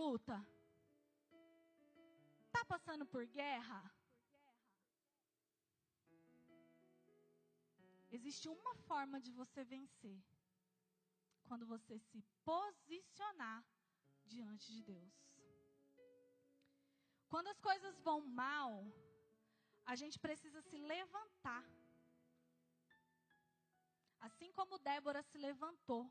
luta? Está passando por guerra? Existe uma forma de você vencer. Quando você se posicionar diante de Deus. Quando as coisas vão mal, a gente precisa se levantar. Assim como Débora se levantou.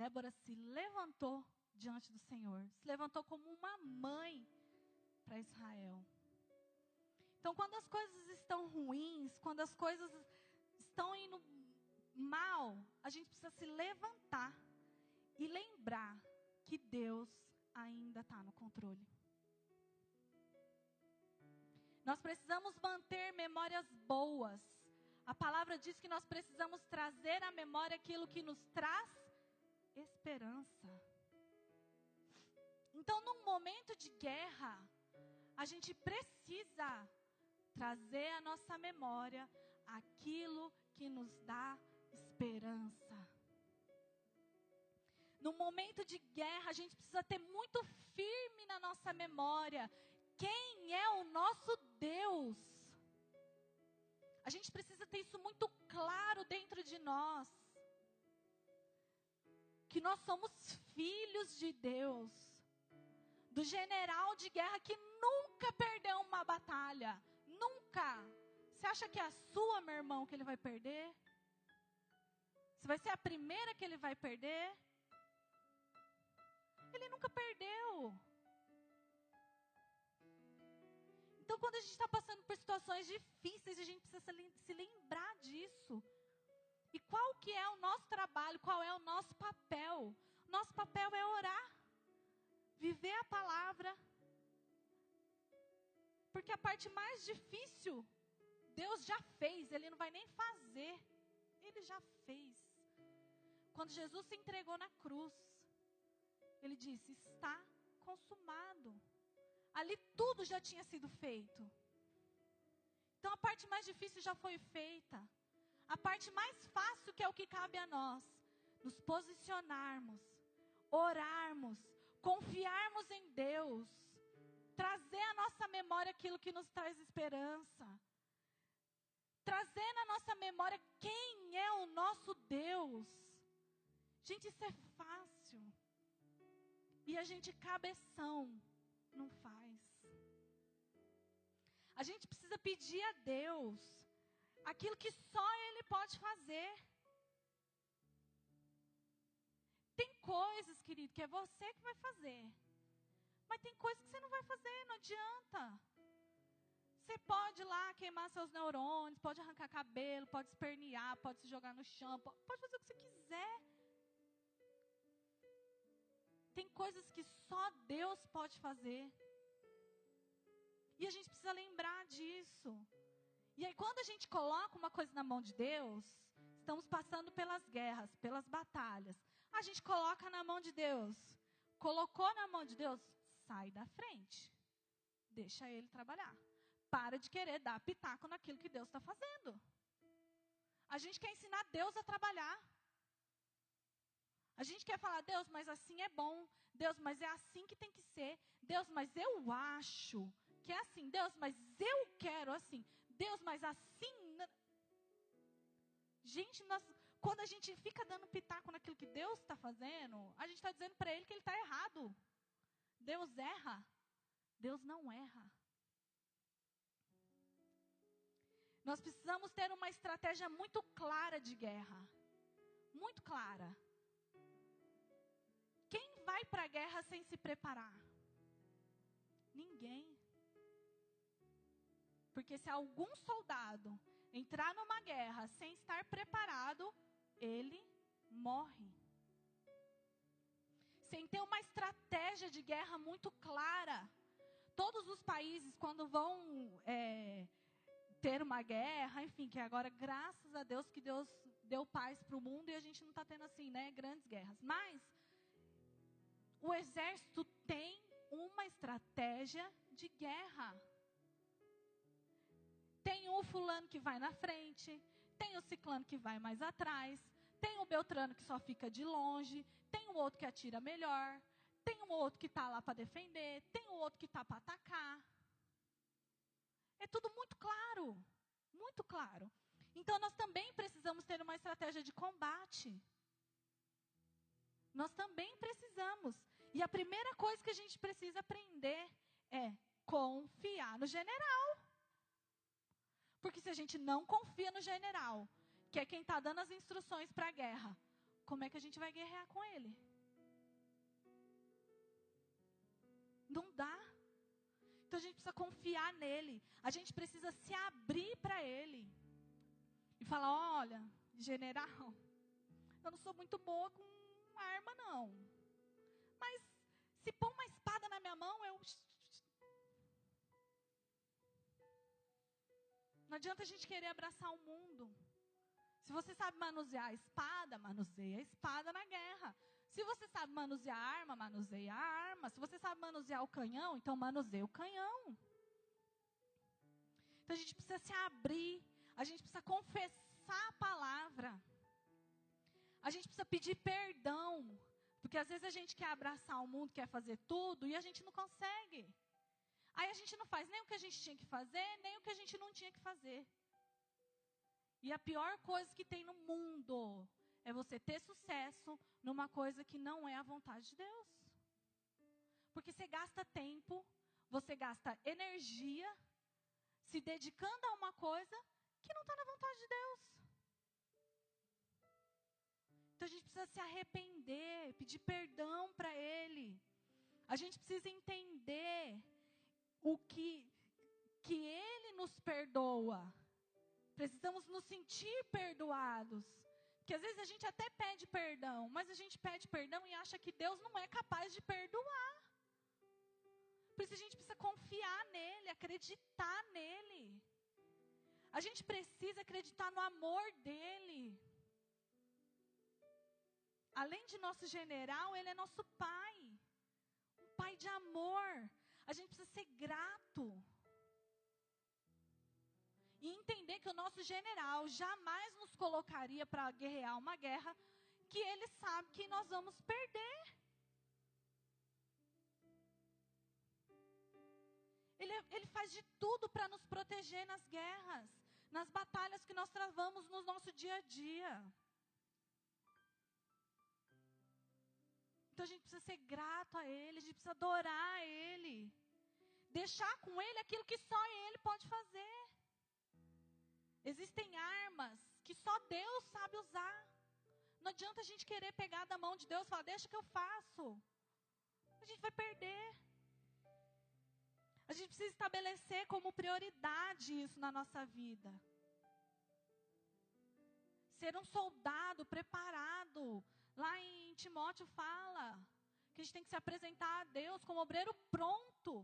Débora se levantou diante do Senhor. Se levantou como uma mãe para Israel. Então, quando as coisas estão ruins, quando as coisas estão indo mal, a gente precisa se levantar e lembrar que Deus ainda está no controle. Nós precisamos manter memórias boas. A palavra diz que nós precisamos trazer à memória aquilo que nos traz esperança. Então, num momento de guerra, a gente precisa trazer à nossa memória aquilo que nos dá esperança. No momento de guerra, a gente precisa ter muito firme na nossa memória quem é o nosso Deus. A gente precisa ter isso muito claro dentro de nós. Que nós somos filhos de Deus. Do general de guerra que nunca perdeu uma batalha. Nunca. Você acha que é a sua, meu irmão, que ele vai perder? Você vai ser a primeira que ele vai perder? Ele nunca perdeu. Então, quando a gente está passando por situações difíceis, a gente precisa se lembrar disso. E qual que é o nosso trabalho? Qual é o nosso papel? Nosso papel é orar, viver a palavra. Porque a parte mais difícil, Deus já fez, Ele não vai nem fazer. Ele já fez. Quando Jesus se entregou na cruz, ele disse: Está consumado. Ali tudo já tinha sido feito. Então a parte mais difícil já foi feita. A parte mais fácil, que é o que cabe a nós, nos posicionarmos, orarmos, confiarmos em Deus, trazer à nossa memória aquilo que nos traz esperança, trazer na nossa memória quem é o nosso Deus. Gente, isso é fácil. E a gente cabeção não faz. A gente precisa pedir a Deus aquilo que só Ele pode fazer. Tem coisas, querido, que é você que vai fazer. Mas tem coisas que você não vai fazer, não adianta. Você pode ir lá queimar seus neurônios, pode arrancar cabelo, pode espernear, pode se jogar no chão, pode fazer o que você quiser. Tem coisas que só Deus pode fazer. E a gente precisa lembrar disso. E aí, quando a gente coloca uma coisa na mão de Deus, estamos passando pelas guerras, pelas batalhas. A gente coloca na mão de Deus. Colocou na mão de Deus, sai da frente. Deixa ele trabalhar. Para de querer dar pitaco naquilo que Deus está fazendo. A gente quer ensinar Deus a trabalhar. A gente quer falar, Deus, mas assim é bom. Deus, mas é assim que tem que ser. Deus, mas eu acho que é assim. Deus, mas eu quero assim. Deus, mas assim. Gente, nós, quando a gente fica dando pitaco naquilo que Deus está fazendo, a gente está dizendo para Ele que Ele está errado. Deus erra. Deus não erra. Nós precisamos ter uma estratégia muito clara de guerra. Muito clara. Quem vai para a guerra sem se preparar? Ninguém. Porque se algum soldado entrar numa guerra sem estar preparado, ele morre. Sem ter uma estratégia de guerra muito clara. Todos os países, quando vão é, ter uma guerra, enfim, que agora, graças a Deus, que Deus deu paz para o mundo e a gente não está tendo assim, né, grandes guerras. Mas o exército tem uma estratégia de guerra. Tem o fulano que vai na frente, tem o ciclano que vai mais atrás, Tem o Beltrano que só fica de longe, tem o outro que atira melhor, tem o outro que está lá para defender, tem o outro que está para atacar. É tudo muito claro, muito claro. Então nós também precisamos ter uma estratégia de combate. Nós também precisamos. E a primeira coisa que a gente precisa aprender é confiar no general. Porque se a gente não confia no general, que é quem está dando as instruções para a guerra, como é que a gente vai guerrear com ele? Não dá. Então a gente precisa confiar nele. A gente precisa se abrir para ele. E falar: olha, general, eu não sou muito boa com arma, não. Mas se pôr uma espada na minha mão, eu. Não adianta a gente querer abraçar o mundo. Se você sabe manusear a espada, manuseia a espada na guerra. Se você sabe manusear a arma, manuseia a arma. Se você sabe manusear o canhão, então manuseia o canhão. Então a gente precisa se abrir, a gente precisa confessar a palavra. A gente precisa pedir perdão. Porque às vezes a gente quer abraçar o mundo, quer fazer tudo e a gente não consegue. Aí a gente não faz nem o que a gente tinha que fazer, nem o que a gente não tinha que fazer. E a pior coisa que tem no mundo é você ter sucesso numa coisa que não é a vontade de Deus. Porque você gasta tempo, você gasta energia se dedicando a uma coisa que não está na vontade de Deus. Então a gente precisa se arrepender, pedir perdão para Ele. A gente precisa entender o que, que Ele nos perdoa. Precisamos nos sentir perdoados. Porque às vezes a gente até pede perdão, mas a gente pede perdão e acha que Deus não é capaz de perdoar. Por isso a gente precisa confiar nele, acreditar nele. A gente precisa acreditar no amor dele. Além de nosso general, ele é nosso pai. Um pai de amor. A gente precisa ser grato. Que o nosso general jamais nos colocaria para guerrear uma guerra que ele sabe que nós vamos perder. Ele, ele faz de tudo para nos proteger nas guerras, nas batalhas que nós travamos no nosso dia a dia. Então a gente precisa ser grato a Ele, a gente precisa adorar a Ele. Deixar com Ele aquilo que só Ele pode fazer. Existem armas que só Deus sabe usar. Não adianta a gente querer pegar da mão de Deus e falar, deixa que eu faço. A gente vai perder. A gente precisa estabelecer como prioridade isso na nossa vida. Ser um soldado preparado. Lá em Timóteo fala que a gente tem que se apresentar a Deus como obreiro pronto